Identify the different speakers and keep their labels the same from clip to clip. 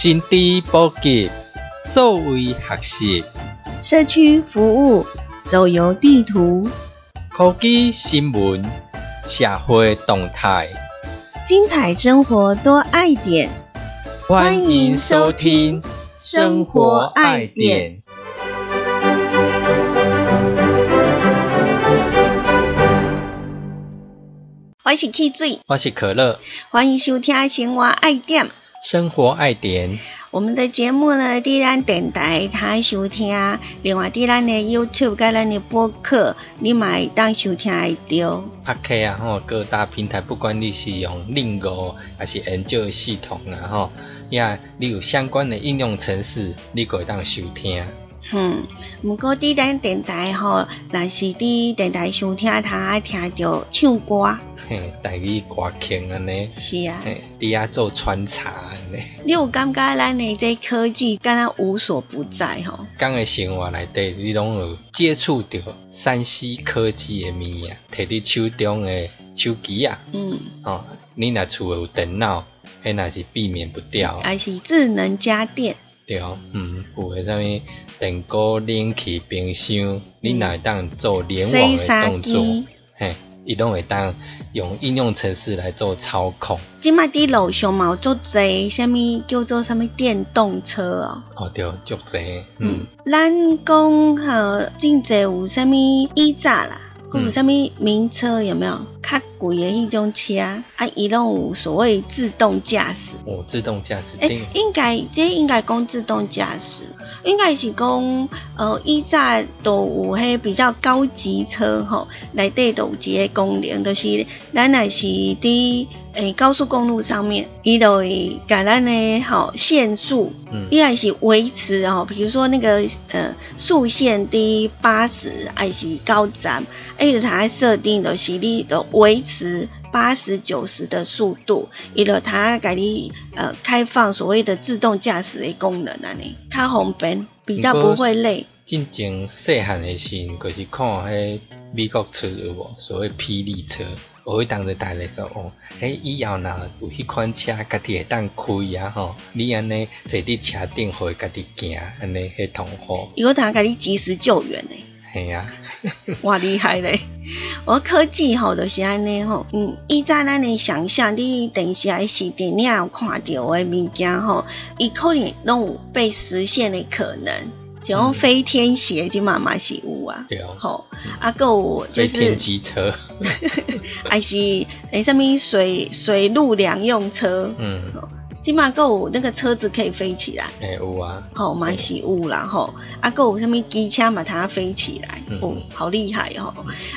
Speaker 1: 心知普及，数位学习，
Speaker 2: 社区服务，走游地图，
Speaker 1: 科技新闻，社会动态，
Speaker 2: 精彩生活多爱点。
Speaker 1: 欢迎收听《生活爱点》。
Speaker 2: 我是汽水，
Speaker 1: 我是可乐，
Speaker 2: 欢迎收听《生活爱点》。
Speaker 1: 生活爱点，
Speaker 2: 我们的节目呢，在咱电台他收听，另外在咱的 YouTube 跟咱的播客，你买当收听会到。
Speaker 1: OK 啊，吼，各大平台，不管你是用 Lingo 还是 Android 系统啊，吼，呀，你有相关的应用程式，你可以当收听。
Speaker 2: 嗯，毋过伫咱电台吼，若是伫电台收听，他爱听着唱歌，
Speaker 1: 嘿，台语歌听安尼，
Speaker 2: 是啊，
Speaker 1: 嘿，伫遐做穿插安尼。
Speaker 2: 你有感觉咱的这科技敢若无所不在吼？
Speaker 1: 刚的生活内底，你拢有接触到山西科技的物啊，摕伫手中的手机啊，
Speaker 2: 嗯，
Speaker 1: 哦，你若厝有电脑，迄若是避免不掉。
Speaker 2: 还是智能家电，
Speaker 1: 对，嗯，有诶啥物电锅、冷气、冰箱，你若会当做联网
Speaker 2: 洗
Speaker 1: 的
Speaker 2: 衫
Speaker 1: 动作，
Speaker 2: 机。
Speaker 1: 嘿，伊拢会当用应用程式来做操控。
Speaker 2: 即摆伫路上嘛有足侪，啥物叫做啥物电动车哦。
Speaker 1: 哦，对，足侪，嗯，
Speaker 2: 咱讲吼，真侪有啥物伊炸啦，佮有啥物名车有没有？较贵的迄种车，啊，伊拢有所谓自动驾驶。
Speaker 1: 哦，自动驾驶
Speaker 2: 诶、
Speaker 1: 定，
Speaker 2: 应该这应该讲自动驾驶，应该是讲呃，以前都有迄比较高级车吼，内底都有一个功能，就是咱若是伫诶高速公路上面，伊就会甲咱的吼限速，
Speaker 1: 嗯，
Speaker 2: 伊还是维持哦，比如说那个呃速限低八十还是高站，伊就它设定就是你的维持八十九十的速度，伊就它给你呃开放所谓的自动驾驶的功能安尼，较方便，比较不会累。
Speaker 1: 进前细汉的时候，就是看迄美国车有无？所谓霹雳车，我会当着大家讲哦，迄以后若有迄款车，家己会当开啊吼，你安尼坐伫车顶，互伊家己行，安尼迄同好，
Speaker 2: 伊有它给你及时救援呢，
Speaker 1: 系啊，
Speaker 2: 哇厉害嘞！我科技吼就是安尼吼，嗯，依照咱的想象，你电视还是电影有看到的物件吼，伊可能拢有被实现的可能。像飞天鞋，即嘛嘛是有啊，
Speaker 1: 对哦，
Speaker 2: 吼，啊，还有就是
Speaker 1: 飞天机车，
Speaker 2: 还是诶，什么水水陆两用车，
Speaker 1: 嗯，
Speaker 2: 即嘛够有那个车子可以飞起来，
Speaker 1: 诶有啊，
Speaker 2: 吼，嘛是有啦吼，啊，够有什么机车嘛，它飞起来，
Speaker 1: 嗯
Speaker 2: 哦，好厉害吼！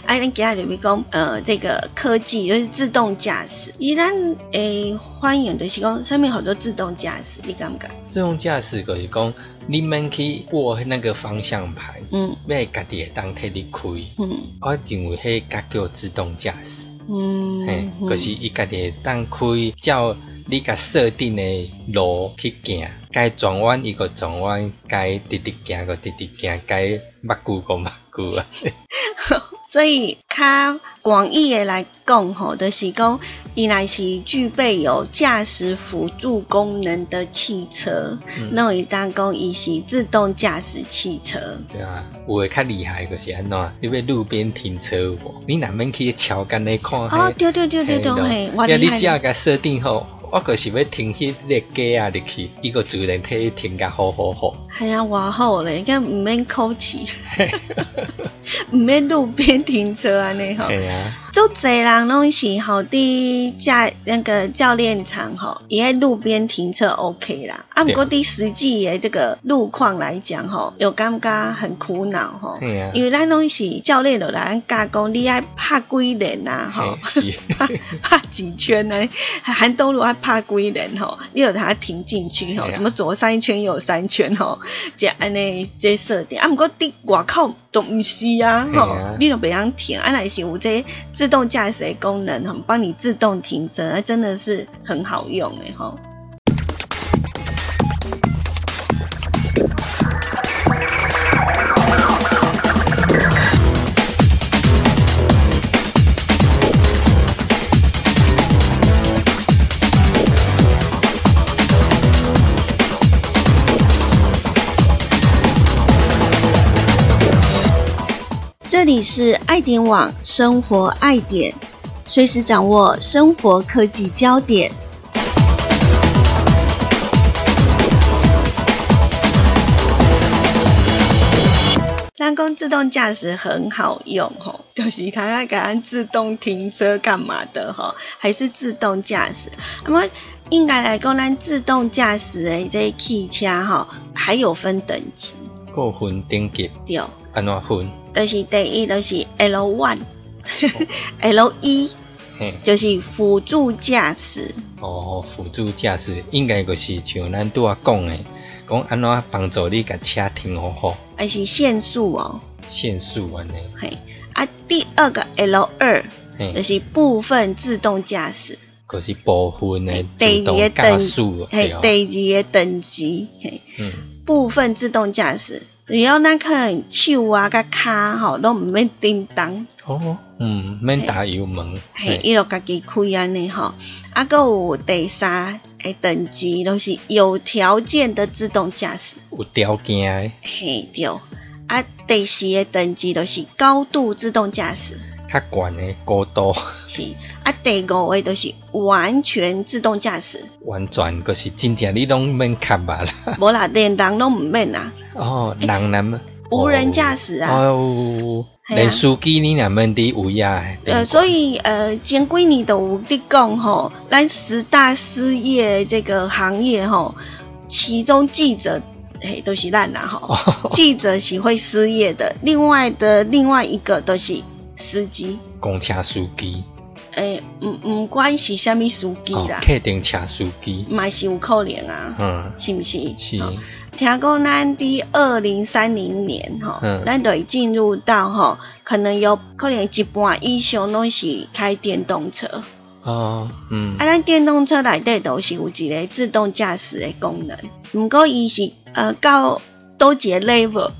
Speaker 2: 啊，咱今日就是讲，呃，这个科技就是自动驾驶，伊咱诶欢迎就是讲上面好多自动驾驶，你敢不敢？
Speaker 1: 自动驾驶就是讲，你免去握那个方向盘，
Speaker 2: 嗯。
Speaker 1: 要家己会当替你开。
Speaker 2: 嗯。
Speaker 1: 我认为迄个叫自动驾驶，
Speaker 2: 嗯，
Speaker 1: 嘿，
Speaker 2: 嗯
Speaker 1: 就是伊家己会当开，照你甲设定诶路去行，该转弯伊个转弯，该直直行个直直行，该目久个目久啊。
Speaker 2: 所以较广义的来讲吼，就是讲，伊若是具备有驾驶辅助功能的汽车，
Speaker 1: 嗯
Speaker 2: 那会当讲伊是自动驾驶汽车。
Speaker 1: 对啊，有诶较厉害就是安怎？你要路边停车有无？你难免去桥间咧看迄。
Speaker 2: 哦，对对对对对，嘿，我厉害你。
Speaker 1: 只要甲设定好，我就是要停迄个鸡啊入去，伊个自然替你停甲好好好。
Speaker 2: 系啊，偌好咧，咁唔免扣钱，唔免路边停车安尼吼。
Speaker 1: 系啊，
Speaker 2: 都侪人拢是吼伫驾那个教练场吼，伊喺路边停车 OK 啦。啊，不过伫实际诶这个路况来讲吼，有感觉很苦恼吼。
Speaker 1: 系啊，
Speaker 2: 因为咱拢是教练就来教讲，你爱拍几轮啊吼，拍拍几圈呢？寒冬路爱拍几人吼，你有它停进去吼，什么左三圈右三圈吼，这安尼这设定。啊，毋过伫外口都毋是啊吼你都袂晓停，啊来是有这自动驾驶的功能吼，帮你自动停车，啊真的是很好用诶吼。这里是爱点网生活爱点，随时掌握生活科技焦点。人工自动驾驶很好用吼，就是它要给咱自动停车干嘛的吼，还是自动驾驶。那么应该来讲，咱自动驾驶的这汽车吼，还有分等级，
Speaker 1: 够分等级，
Speaker 2: 对，
Speaker 1: 安怎分？
Speaker 2: 就是第一就是 L one、L 一，
Speaker 1: 嘿，
Speaker 2: 就是辅助驾驶。
Speaker 1: 哦，辅助驾驶应该就是像咱拄啊讲的，讲安怎帮助你甲车停好好，
Speaker 2: 还是限速哦，
Speaker 1: 限速安尼，
Speaker 2: 嘿啊，第二个 L 二就
Speaker 1: 嘿，
Speaker 2: 是部分自动驾驶，
Speaker 1: 就是部分的
Speaker 2: 第
Speaker 1: 自动加
Speaker 2: 二个等
Speaker 1: 速，
Speaker 2: 嘿第二个等级，嘿，
Speaker 1: 嗯，
Speaker 2: 部分自动驾驶，只要咱可能手啊甲骹吼都毋免叮当，
Speaker 1: 哦，嗯，免打油门，
Speaker 2: 嘿，
Speaker 1: 嘿，
Speaker 2: 伊就家己开安尼吼，啊，搁有第三诶等级，就是有条件的自动驾驶。
Speaker 1: 有条件的，
Speaker 2: 嘿对，啊，第四个等级就是高度自动驾驶，
Speaker 1: 较悬诶高度，
Speaker 2: 是啊，第五个就是完全自动驾驶，
Speaker 1: 完全就是真正你拢免看吧啦，
Speaker 2: 无啦，连人都毋免。啦，
Speaker 1: 哦，人难
Speaker 2: 无人驾驶啊。
Speaker 1: 哦，连司机你也免伫有呀，
Speaker 2: 呃，所以呃，前几年都有伫讲吼，咱十大失业这个行业吼，其中记者嘿都是烂啦吼，
Speaker 1: 哦。
Speaker 2: 记者是会失业的，另外的另外一个都是司机，
Speaker 1: 公车司机，
Speaker 2: 管是虾米司机
Speaker 1: 哦
Speaker 2: 啦，，
Speaker 1: 客定车司机，
Speaker 2: 嘛是有可能啊，
Speaker 1: 嗯，
Speaker 2: 是毋是？
Speaker 1: 是，
Speaker 2: 听讲咱伫二零三零年吼，
Speaker 1: 嗯。
Speaker 2: 咱就会进入到吼，可能有可能一半以上拢是开电动车。
Speaker 1: 哦，嗯。
Speaker 2: 啊，，咱电动车内底都是有一个自动驾驶的功能，毋过伊是呃到多一个 level，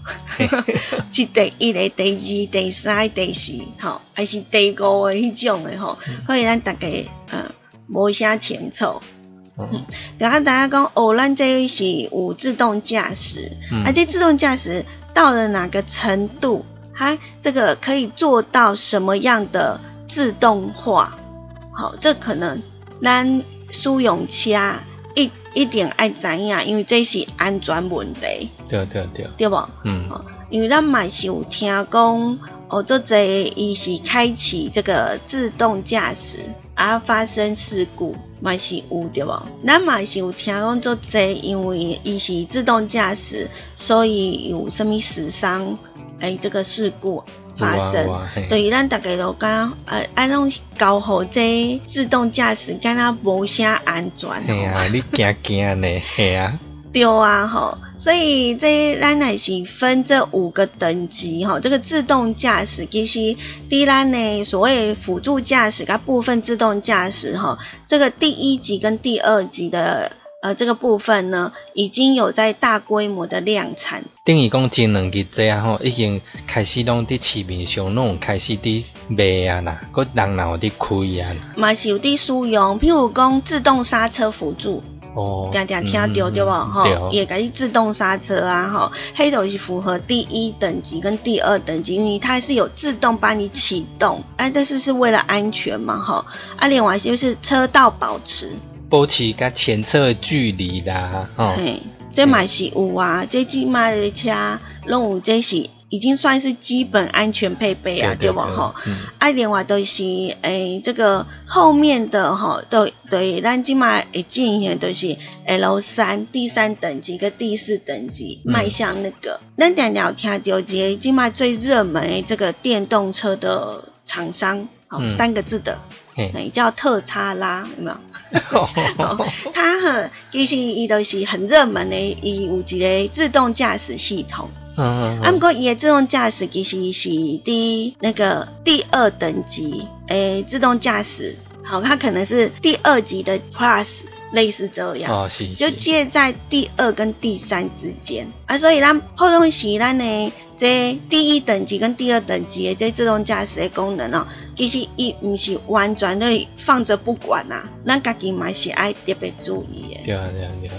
Speaker 2: 是第一个、第二、第三、第四，吼，还是第五个迄种的吼，可以咱大家呃无啥清楚。
Speaker 1: 嗯。
Speaker 2: 然后大家讲哦，咱这是有自动驾驶，
Speaker 1: 嗯。
Speaker 2: 而且自动驾驶到了哪个程度，它这个可以做到什么样的自动化？好，这可能咱使用车一一定爱知影，因为这是安全问题，
Speaker 1: 对对对，
Speaker 2: 对不？
Speaker 1: 嗯
Speaker 2: 因为咱嘛是有听讲，哦，做这伊是开启这个自动驾驶，啊发生事故，嘛是有对不？咱嘛是有听讲做这，因为伊是自动驾驶，所以有什么死伤，诶、这个事故发生。对，咱大概都敢呃，安弄搞好这自动驾驶，敢若无啥安全。
Speaker 1: 嘿啊，你惊惊呢，嘿啊，
Speaker 2: 对啊，吼，所以这咱也是分这五个等级吼。这个自动驾驶其实第咱呢所谓辅助驾驶跟部分自动驾驶哈，这个第一级跟第二级的呃这个部分呢，已经有在大规模的量产。
Speaker 1: 等于讲前两日这啊吼，已经开始拢伫市面上拢有开始伫卖啊啦，佮人也有伫开啊啦，
Speaker 2: 嘛是有伫使用，譬如讲自动刹车辅助，
Speaker 1: 哦，
Speaker 2: 定定听到
Speaker 1: 嗯
Speaker 2: 对吧？吼、也可以自动刹车啊，吼，黑都是符合第一等级跟第二等级，因为它是有自动帮你启动，哎、这是是为了安全嘛，吼，啊，另外就是车道保持，
Speaker 1: 保持甲前车的距离啦，吼，
Speaker 2: 嘿，这嘛是有啊，这即卖的车拢有，这是已经算是基本安全配备啊，对吧？吼。
Speaker 1: 嗯
Speaker 2: 啊，另外都是诶、这个后面的吼，都对，咱即马会进行都是 L 三第三等级跟第四等级
Speaker 1: 嗯
Speaker 2: 迈向那个。咱点聊天到一个即马最热门的这个电动车的厂商，好、
Speaker 1: 嗯
Speaker 2: 三个字的，
Speaker 1: 嘿，
Speaker 2: 诶、叫特差拉，有没有？它很其实伊都是很热门的，伊有一个自动驾驶系统。
Speaker 1: 嗯
Speaker 2: 啊，不过伊的自动驾驶其实是第那个第二等级诶、自动驾驶，好，它可能是第二级的 Plus，类似这样。
Speaker 1: 哦是，
Speaker 2: 就是介在第二跟第三之间啊，所以咱后东西咱呢，这第一等级跟第二等级的这自动驾驶的功能哦，其实伊毋是完全的放着不管啊，咱家己嘛是爱特别注意的。
Speaker 1: 对啊对啊对啊。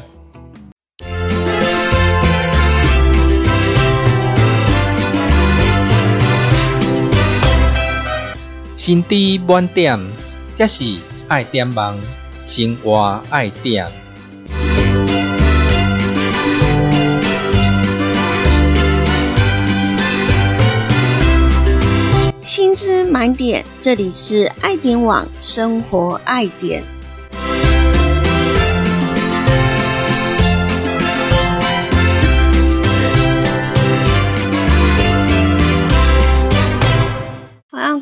Speaker 1: 心知满点，这是爱点忙，生活爱点。
Speaker 2: 知满点，这里是爱点网生活爱点。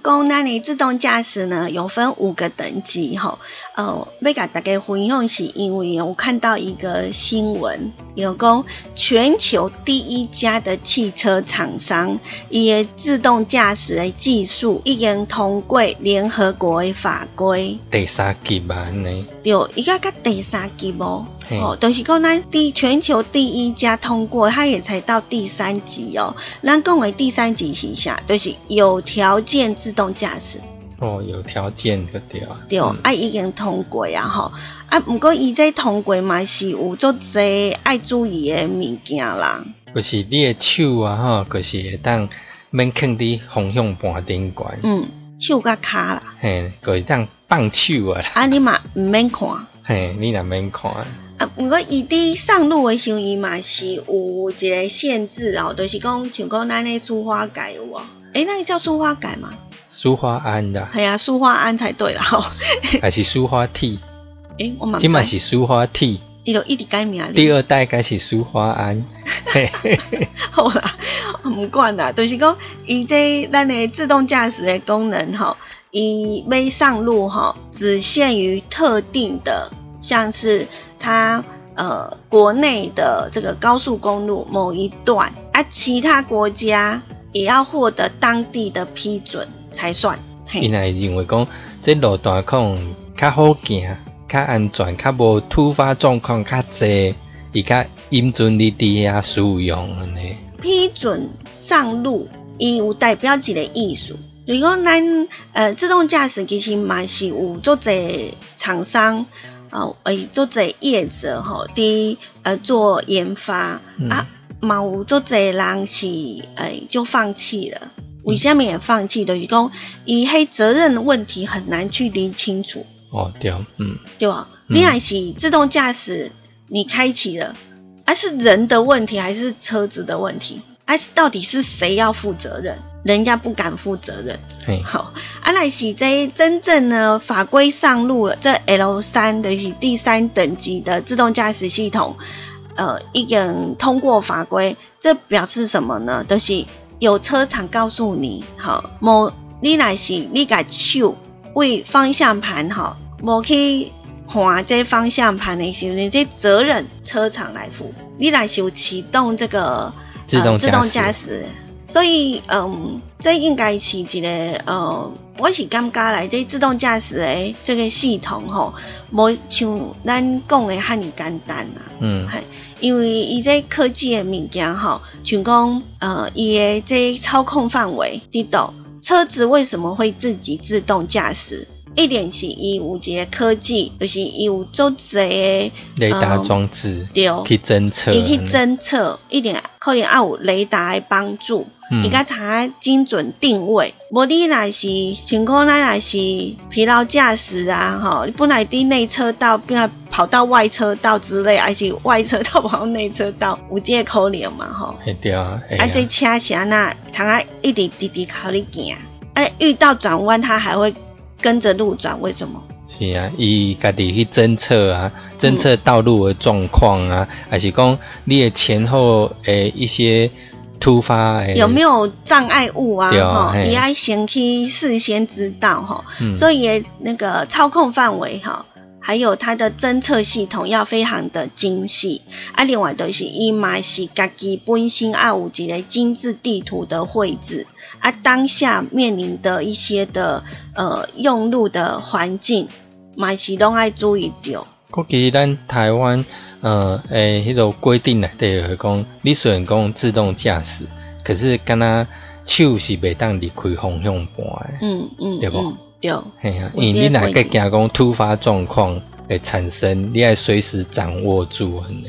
Speaker 2: 讲咱的自动驾驶呢，有分五个等级吼。呃，要甲大家分享是因为我看到一个新闻，有讲全球第一家的汽车厂商，伊的自动驾驶的技术已经通过联合国的法规。
Speaker 1: 第三级嘛呢？
Speaker 2: 对，伊个甲第三级哦，哦，就是讲咱第全球第一家通过，它也才到第三级哦。咱讲为第三级是啥？就是有条件自动驾驶。
Speaker 1: 哦，有条件的对啊，
Speaker 2: 对，啊已经通过啊吼，啊不过伊这通过嘛是有足侪爱注意的物件啦。
Speaker 1: 就是你的手啊吼，就是会当免放伫方向盘顶管。
Speaker 2: 嗯，手甲骹啦。
Speaker 1: 嘿，就是当放手啊。
Speaker 2: 啊，你嘛毋免看。
Speaker 1: 嘿，你若免看。
Speaker 2: 啊，不过伊伫上路的时候，伊嘛是有一个限制哦，就是讲像讲咱的苏花改有无？诶，那个叫苏花改吗？
Speaker 1: 苏花安的，
Speaker 2: 系啊，苏花安才对啦，
Speaker 1: 还是苏花 T？
Speaker 2: 诶，我蛮，
Speaker 1: 今嘛是苏花 T，
Speaker 2: 伊就一直改名。
Speaker 1: 第二代该是苏花胺。
Speaker 2: 好啦，唔管啦，就是讲伊这咱的自动驾驶的功能吼，伊未上路吼，只限于特定的，像是它呃国内的这个高速公路某一段，啊，其他国家也要获得当地的批准。才算。
Speaker 1: 伊来认为讲，这路段可能较好行、较安全、较无突发状况较济，伊较严准你伫遐使用安尼。
Speaker 2: 批准上路，伊有代表一个意思。如果咱呃自动驾驶其实嘛是有做侪厂商，哦，诶做侪业者吼，伫呃做研发啊，嘛有做侪人是诶就放弃了。为什么也放弃的？是讲，伊黑责任问题很难去理清楚。
Speaker 1: 哦，对，嗯，
Speaker 2: 对吧？你还是自动驾驶，你开启了，还是人的问题，还是车子的问题？还是到底是谁要负责任？人家不敢负责任。好，阿赖喜这真正呢法规上路了，这 L 三的是第三等级的自动驾驶系统，呃，已经通过法规，这表示什么呢？都是。有车厂告诉你，好，某你来是你个手为方向盘，哈，某去换这方向盘的时候，你这责任车厂来负。你来是启动这个
Speaker 1: 自动
Speaker 2: 自动驾驶，所以，嗯，这应该是一个，呃，我是感觉来这自动驾驶的这个系统，吼，无像咱讲的遐尼简单啊，嗯，系。因为伊这科技的物件吼，像讲呃，伊的这操控范围滴到车子为什么会自己自动驾驶？一点是伊有一个科技，就是伊有做这
Speaker 1: 雷达装置，
Speaker 2: 对，
Speaker 1: 去侦测，
Speaker 2: 伊去侦测一点，可能也有雷达的帮助。伊甲查精准定位，无你若是情况，咱若是疲劳驾驶啊，吼，你本来伫内车道，变跑到外车道之类，还是外车道跑到内车道，有即个可能嘛，吼。
Speaker 1: 会对啊。
Speaker 2: 啊，这车是安那，通啊一直滴滴靠你行，啊，遇到转弯，它还会跟着路转，为什么？
Speaker 1: 是啊，伊家己去侦测啊，侦测道路的状况啊，还是讲你的前后诶一些。突发
Speaker 2: 有没有障碍物啊？哈，也要先去事先知道哈，所以那个操控范围哈，还有它的侦测系统要非常的精细啊。另外都是伊嘛是家己本身二五级的精致地图的绘制啊，当下面临的一些的呃用路的环境，嘛是拢爱注意到。
Speaker 1: 估计咱台湾，呃，诶，迄个规定内底会讲，你虽然讲自动驾驶，可是敢若手是袂当离开方向盘诶，
Speaker 2: 嗯嗯，
Speaker 1: 对不？
Speaker 2: 对，
Speaker 1: 嘿啊，因为你哪个惊讲突发状况会产生，你爱随时掌握住安尼。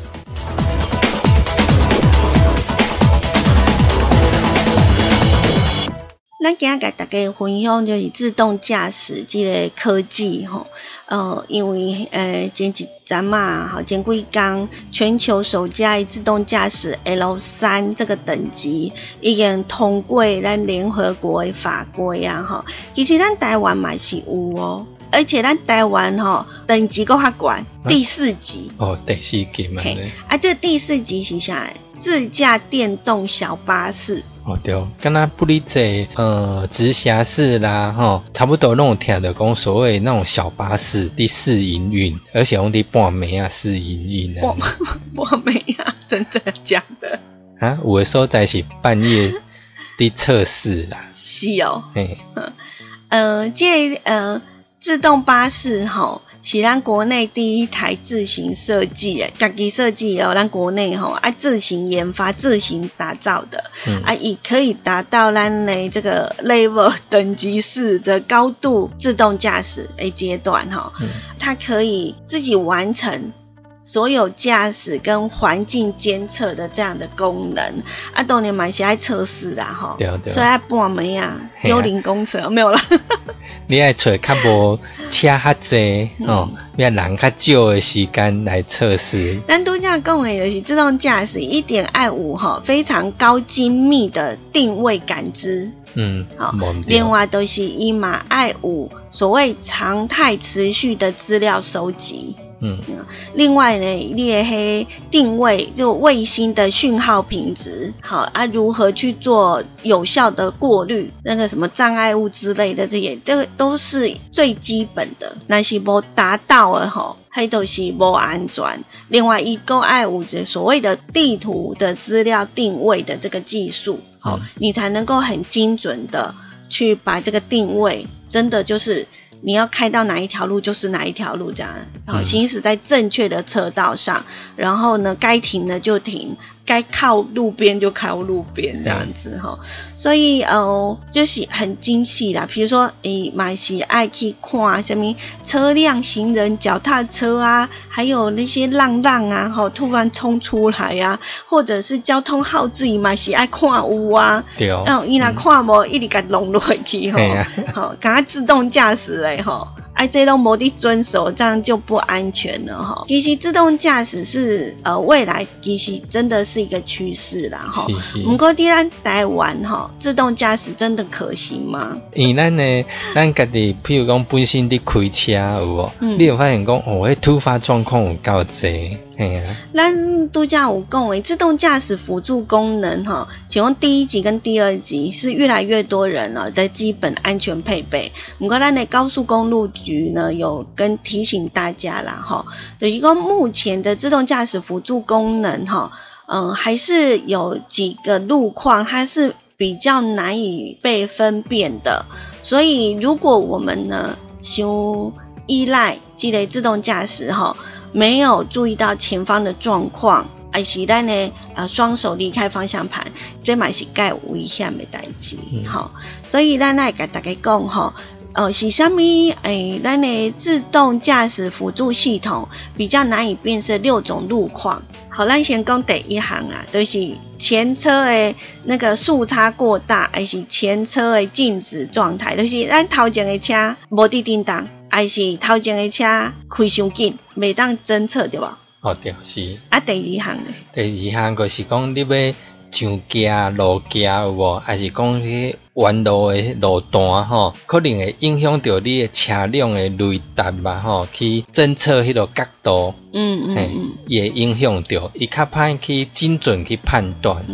Speaker 2: 咱今日甲大家分享就是自动驾驶即个科技吼，呃，因为呃前一阵嘛，吼前几工全球首架自动驾驶 L 三这个等级已经通过咱联合国的法规啊，吼，其实咱台湾嘛是有哦，而且咱台湾吼等级够较悬，第四级。
Speaker 1: 哦，第四级嘛
Speaker 2: 嘿，啊，这第四级是啥？自驾电动小巴士。
Speaker 1: 哦对，敢若不离这呃直辖市啦吼，差不多那种听的讲所谓那种小巴士的试营运，而且用的半暝啊试营运啊。
Speaker 2: 半暝啊，真的假的？
Speaker 1: 啊，有的所在是半夜的测试啦。
Speaker 2: 是哦。嘿，呃，这呃自动巴士吼。是咱国内第一台自行设计诶，家己设计哦，咱国内吼啊自行研发、自行打造的，啊，也可以达到咱的这个 level 等级四的高度自动驾驶诶阶段哈，它可以自己完成。所有驾驶跟环境监测的这样的功能，啊，当年蛮喜爱测试啦，吼，所以爱半暝啊，幽灵公车没有啦。
Speaker 1: 你爱找较无车较济哦，要人较少的时间来测试。
Speaker 2: 咱都讲讲的就是自动驾驶一点二五哈，非常高精密的定位感知。嗯，好，另外都是一马爱五所谓常态持续的资料收集。嗯，另外呢，列黑定位就卫星的讯号品质，好啊，如何去做有效的过滤那个什么障碍物之类的，这些这个都是最基本的，那是不达到了吼。黑都是不安全。另外一个爱五这所谓的地图的资料定位的这个技术，好，你才能够很精准的去把这个定位，真的就是。你要开到哪一条路就是哪一条路，这样，然后行驶在正确的车道上，然后呢，该停的就停。该靠路边就靠路边这样子哈，所以呃就是很精细啦。比如说诶，买喜爱去看什么车辆、行人、脚踏车啊，还有那些浪浪啊，哈，突然冲出来啊，或者是交通号志，买喜爱看屋啊，
Speaker 1: 对哦，
Speaker 2: 伊若看无一直甲弄落去吼，好，赶快自动驾驶嘞吼。哎，这种目的遵守，这样就不安全了哈。其实自动驾驶是呃未来其实真的是一个趋势啦哈。不过，第咱台湾哈，自动驾驶真的可行吗？
Speaker 1: 因为咱呢，咱家己譬如讲本身的开车有无？你有发现讲哦，迄突发状况有够济。
Speaker 2: 咱度假有讲诶，自动驾驶辅助功能哈，请问第一级跟第二级是越来越多人了在基本安全配备。不过咱的高速公路局呢有跟提醒大家啦哈，有一个目前的自动驾驶辅助功能哈，嗯，还是有几个路况它是比较难以被分辨的，所以如果我们呢，修依赖积累自动驾驶哈。没有注意到前方的状况，而是咱呢，呃，双手离开方向盘，这嘛是盖危险的代志，哈。所以咱来跟大家讲，哈，呃，是虾米？诶，咱的自动驾驶辅助系统比较难以辨识六种路况。好，咱先讲第一行啊，就是前车的那个速差过大，还是前车的静止状态，就是咱头前的车无滴叮当。还是头前的车开伤紧，未当侦测对吧？
Speaker 1: 哦，对，是。
Speaker 2: 啊，第二项呢？
Speaker 1: 第二项就是讲你要上架路架有无？还是讲迄弯路的路段吼，可能会影响到你的车辆的雷达嘛吼，去侦测迄个角度。嗯嗯嗯。也影响到，伊较歹去精准去判断。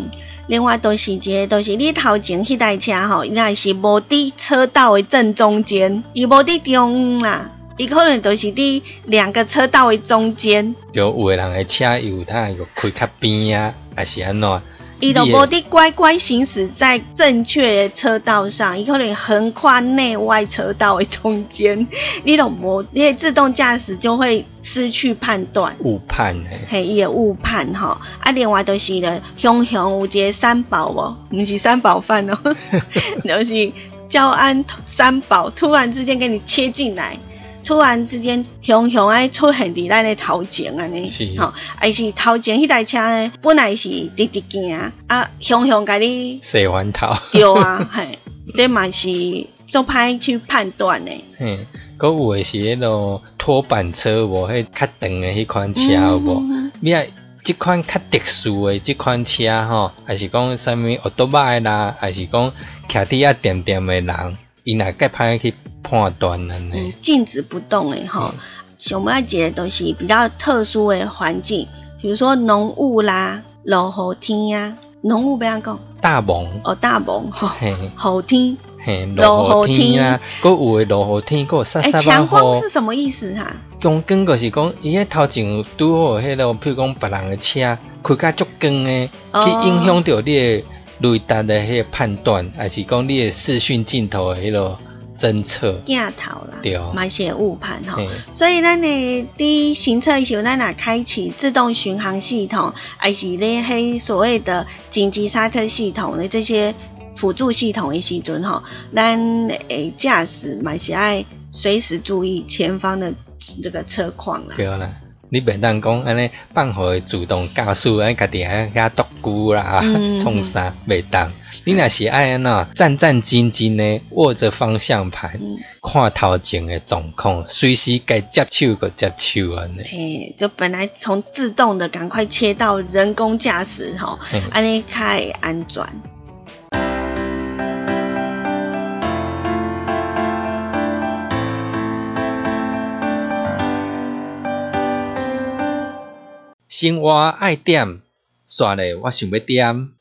Speaker 2: 另外都是一个，都是你头前迄台车吼，应该是无伫车道的正中间，伊无伫中央啦，伊可能都是伫两个车道的中间。
Speaker 1: 就有的人的车有他个开较边啊，还是安怎？
Speaker 2: 伊都无的乖乖行驶在正确的车道上，伊可能横跨内外车道的中间，你都无，你自动驾驶就会失去判断，
Speaker 1: 误判
Speaker 2: 诶，嘿，也误判吼。啊，另外都是咧，雄雄有一个三宝哦，毋是三宝饭哦，就是交安三宝突然之间给你切进来，突然之间熊熊爱出现伫咱的头前安尼，
Speaker 1: 是
Speaker 2: 吼，还是头前迄台车呢，本来是直直行，啊，熊熊甲你
Speaker 1: 洗完头，
Speaker 2: 对啊，嘿，这嘛是做歹去判断的。
Speaker 1: 嘿，佮有诶是迄落拖板车无，迄较长诶迄款车有无？
Speaker 2: 嗯
Speaker 1: 你啊，即款较特殊诶即款车吼，还是讲啥物奥多麦啦，还是讲徛伫啊点点诶人，伊若介歹去判断安
Speaker 2: 嗯
Speaker 1: 尼，，
Speaker 2: 静止不动诶，吼。熊猫节都是比较特殊诶环境，比如说浓雾啦、落雨天呀、浓雾不要讲
Speaker 1: 大蒙，
Speaker 2: 哦，大蒙吼，雨天。
Speaker 1: 嘿，
Speaker 2: 落雨
Speaker 1: 天啊，佮有诶落雨天，佮有沙
Speaker 2: 哎，
Speaker 1: 沙
Speaker 2: 强光是。什么意思哈、
Speaker 1: 强光就是讲，伊迄头前拄好迄落，譬如讲别人诶车开甲足光诶，去影响到你诶雷达的迄个判断，还是讲你的视讯镜头的迄落侦测。
Speaker 2: 镜头啦，
Speaker 1: 对
Speaker 2: 买些误判
Speaker 1: 吼。
Speaker 2: 所以咱呢，第一行车的时候，咱若开启自动巡航系统，还是咧迄所谓的紧急刹车系统的这些辅助系统的时阵吼，咱诶驾驶嘛是爱随时注意前方的这个车况啦。
Speaker 1: 对啦，你袂当讲安尼放互伊自动驾驶，安家己安遐独孤啦
Speaker 2: 啊，
Speaker 1: 创啥袂当。你若是爱安怎战战兢兢的握着方向盘，
Speaker 2: 嗯，
Speaker 1: 看头前的状况，随时该接手个接手安尼。
Speaker 2: 嘿，就本来从自动的赶快切到人工驾驶吼，安尼较会安全。
Speaker 1: 生活爱点，煞咧我想要点。